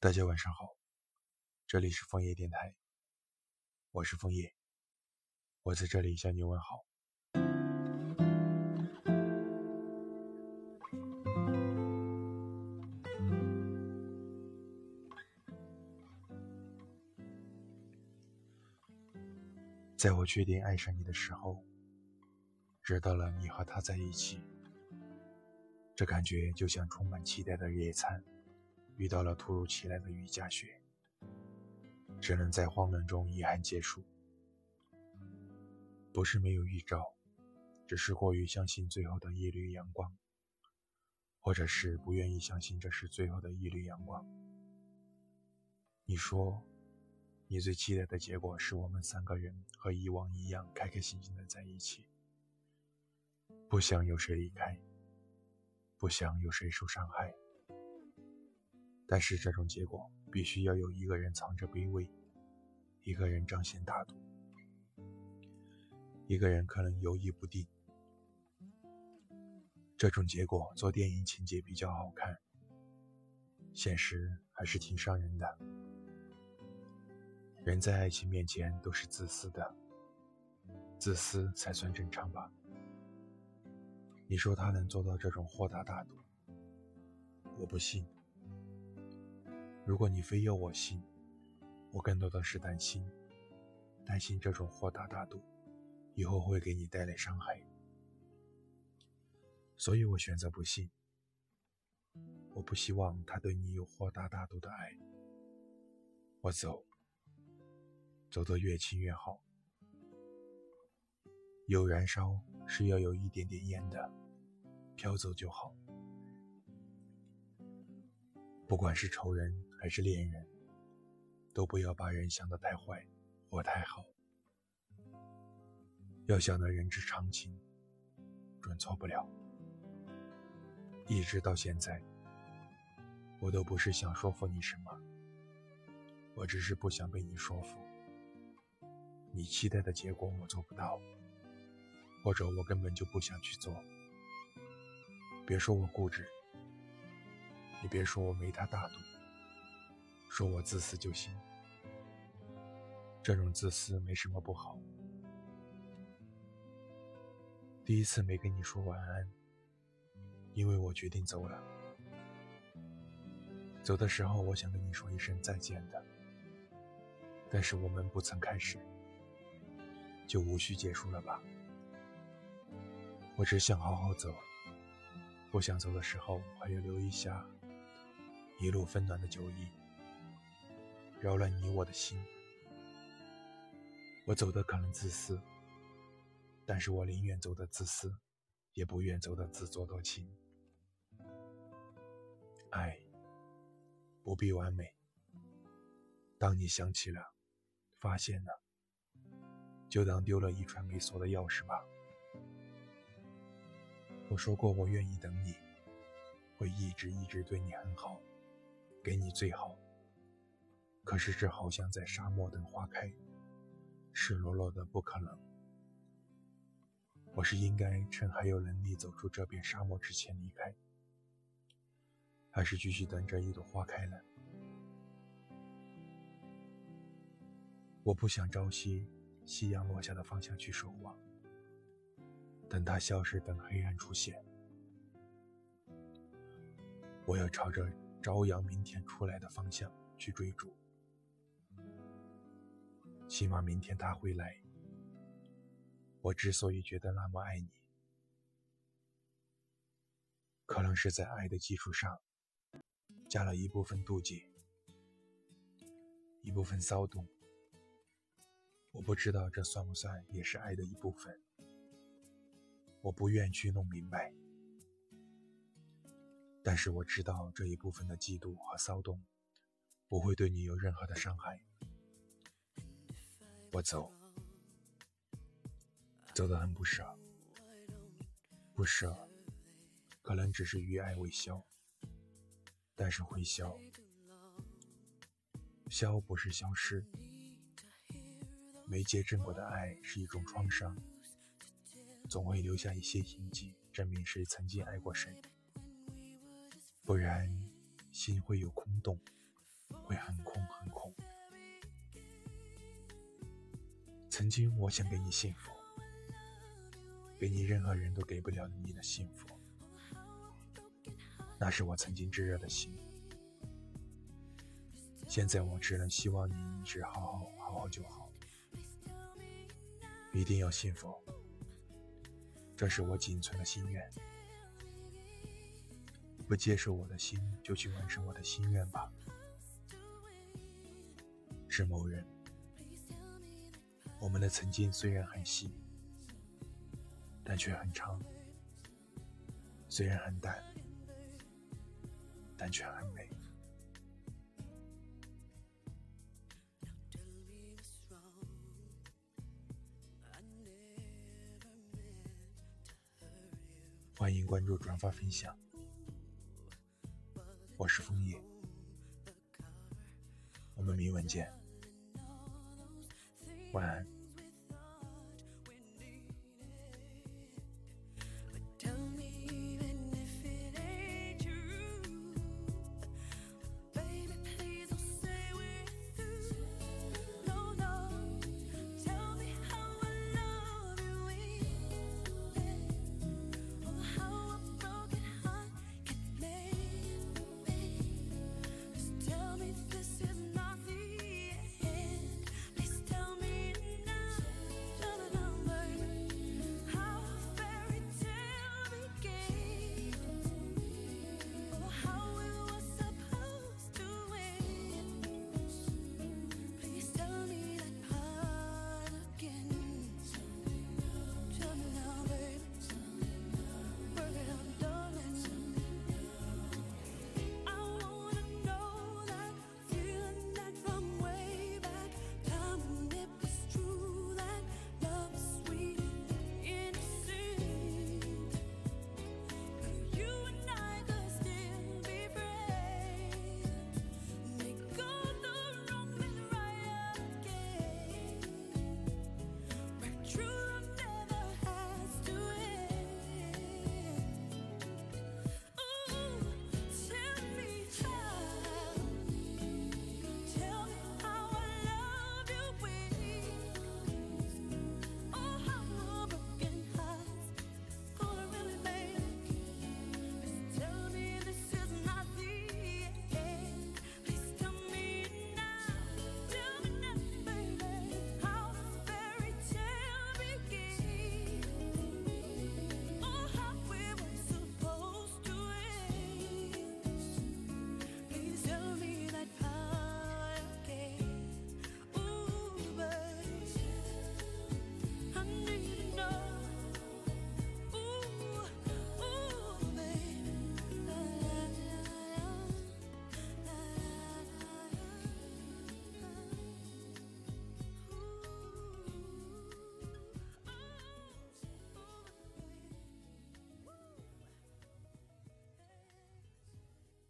大家晚上好，这里是枫叶电台，我是枫叶，我在这里向你问好。在我确定爱上你的时候，知道了你和他在一起，这感觉就像充满期待的野餐。遇到了突如其来的雨夹雪，只能在慌乱中遗憾结束。不是没有预兆，只是过于相信最后的一缕阳光，或者是不愿意相信这是最后的一缕阳光。你说，你最期待的结果是我们三个人和以往一样开开心心的在一起，不想有谁离开，不想有谁受伤害。但是这种结果必须要有一个人藏着卑微，一个人彰显大度，一个人可能犹豫不定。这种结果做电影情节比较好看，现实还是挺伤人的。人在爱情面前都是自私的，自私才算正常吧？你说他能做到这种豁达大度？我不信。如果你非要我信，我更多的是担心，担心这种豁达大度以后会给你带来伤害，所以我选择不信。我不希望他对你有豁达大度的爱。我走，走得越轻越好。有燃烧是要有一点点烟的，飘走就好。不管是仇人。还是恋人，都不要把人想得太坏或太好，要想得人之常情，准错不了。一直到现在，我都不是想说服你什么，我只是不想被你说服。你期待的结果我做不到，或者我根本就不想去做。别说我固执，你别说我没他大度。说我自私就行，这种自私没什么不好。第一次没跟你说晚安，因为我决定走了。走的时候，我想跟你说一声再见的，但是我们不曾开始，就无需结束了吧？我只想好好走，不想走的时候还要留一下一路温暖的酒意。扰乱你我的心，我走的可能自私，但是我宁愿走的自私，也不愿走的自作多情。爱不必完美，当你想起了，发现了，就当丢了一串没锁的钥匙吧。我说过，我愿意等你，会一直一直对你很好，给你最好。可是这好像在沙漠等花开，赤裸裸的不可能。我是应该趁还有能力走出这片沙漠之前离开，还是继续等着一朵花开呢？我不想朝夕夕阳落下的方向去守望，等它消失，等黑暗出现。我要朝着朝阳明天出来的方向去追逐。起码明天他会来。我之所以觉得那么爱你，可能是在爱的基础上，加了一部分妒忌，一部分骚动。我不知道这算不算也是爱的一部分。我不愿去弄明白，但是我知道这一部分的嫉妒和骚动，不会对你有任何的伤害。我走，走得很不舍，不舍，可能只是余爱未消，但是会消，消不是消失，没结正果的爱是一种创伤，总会留下一些印记，证明谁曾经爱过谁，不然心会有空洞会很空很空。曾经我想给你幸福给你任何人都给不了你的幸福那是我曾经炙热的心。现在我只能希望你一直好好好好就好。一定要幸福这是我仅存的心愿。不接受我的心，就去完成我的心愿吧。是某人，我们的曾经虽然很细，但却很长；虽然很淡，但却很美。欢迎关注、转发、分享。我是枫叶，我们明晚见，晚安。